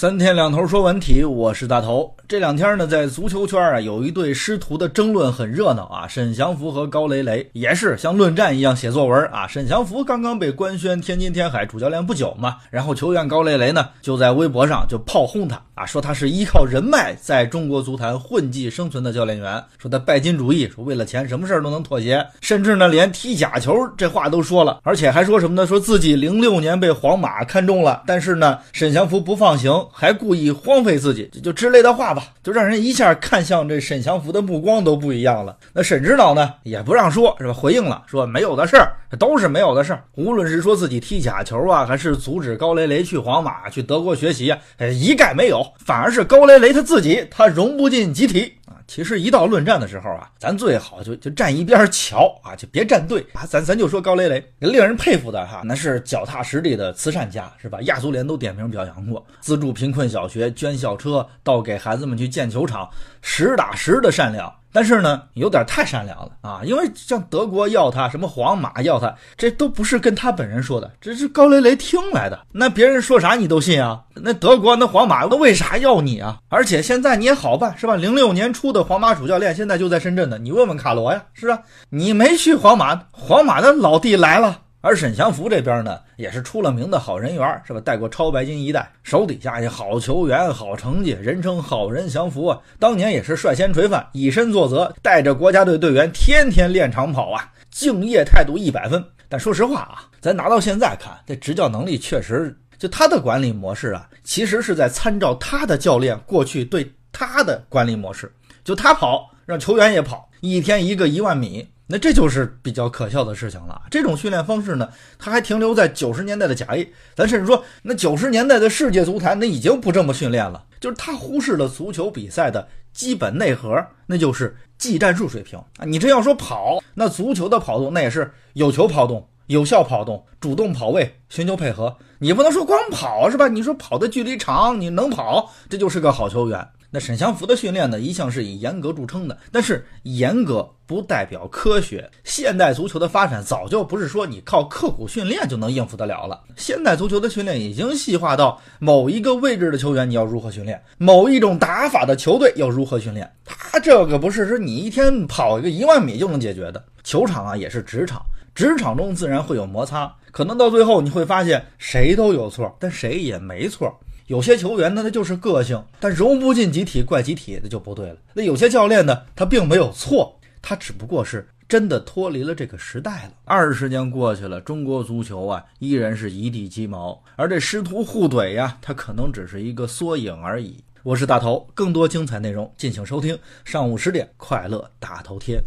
三天两头说文体，我是大头。这两天呢，在足球圈啊，有一对师徒的争论很热闹啊。沈祥福和高雷雷也是像论战一样写作文啊。沈祥福刚刚被官宣天津天海主教练不久嘛，然后球员高雷雷呢就在微博上就炮轰他啊，说他是依靠人脉在中国足坛混迹生存的教练员，说他拜金主义，说为了钱什么事儿都能妥协，甚至呢连踢假球这话都说了，而且还说什么呢？说自己零六年被皇马看中了，但是呢沈祥福不放行。还故意荒废自己，就就之类的话吧，就让人一下看向这沈祥福的目光都不一样了。那沈指导呢，也不让说，是吧？回应了，说没有的事儿，都是没有的事儿。无论是说自己踢假球啊，还是阻止高雷雷去皇马、去德国学习啊，一概没有。反而是高雷雷他自己，他融不进集体。其实一到论战的时候啊，咱最好就就站一边瞧啊，就别站队啊。咱咱就说高雷雷，令人佩服的哈，那是脚踏实地的慈善家，是吧？亚足联都点名表扬过，资助贫困小学，捐校车，到给孩子们去建球场，实打实的善良。但是呢，有点太善良了啊！因为像德国要他，什么皇马要他，这都不是跟他本人说的，这是高雷雷听来的。那别人说啥你都信啊？那德国那皇马那为啥要你啊？而且现在你也好办是吧？零六年初的皇马主教练现在就在深圳呢，你问问卡罗呀，是啊，你没去皇马，皇马的老弟来了。而沈祥福这边呢，也是出了名的好人缘，是吧？带过超白金一代，手底下也好球员、好成绩，人称好人祥福啊。当年也是率先垂范，以身作则，带着国家队队员天天练长跑啊，敬业态度一百分。但说实话啊，咱拿到现在看，这执教能力确实，就他的管理模式啊，其实是在参照他的教练过去对他的管理模式，就他跑，让球员也跑，一天一个一万米。那这就是比较可笑的事情了。这种训练方式呢，它还停留在九十年代的甲 A。咱甚至说，那九十年代的世界足坛，那已经不这么训练了。就是他忽视了足球比赛的基本内核，那就是技战术水平啊。你这要说跑，那足球的跑动，那也是有球跑动、有效跑动、主动跑位、寻求配合。你不能说光跑是吧？你说跑的距离长，你能跑，这就是个好球员。那沈祥福的训练呢，一向是以严格著称的。但是严格不代表科学。现代足球的发展早就不是说你靠刻苦训练就能应付得了了。现代足球的训练已经细化到某一个位置的球员你要如何训练，某一种打法的球队要如何训练。他这个不是说你一天跑一个一万米就能解决的。球场啊也是职场，职场中自然会有摩擦，可能到最后你会发现谁都有错，但谁也没错。有些球员呢，他就是个性，但融不进集体，怪集体，那就不对了。那有些教练呢，他并没有错，他只不过是真的脱离了这个时代了。二十年过去了，中国足球啊，依然是一地鸡毛，而这师徒互怼呀，他可能只是一个缩影而已。我是大头，更多精彩内容，敬请收听上午十点快乐大头贴。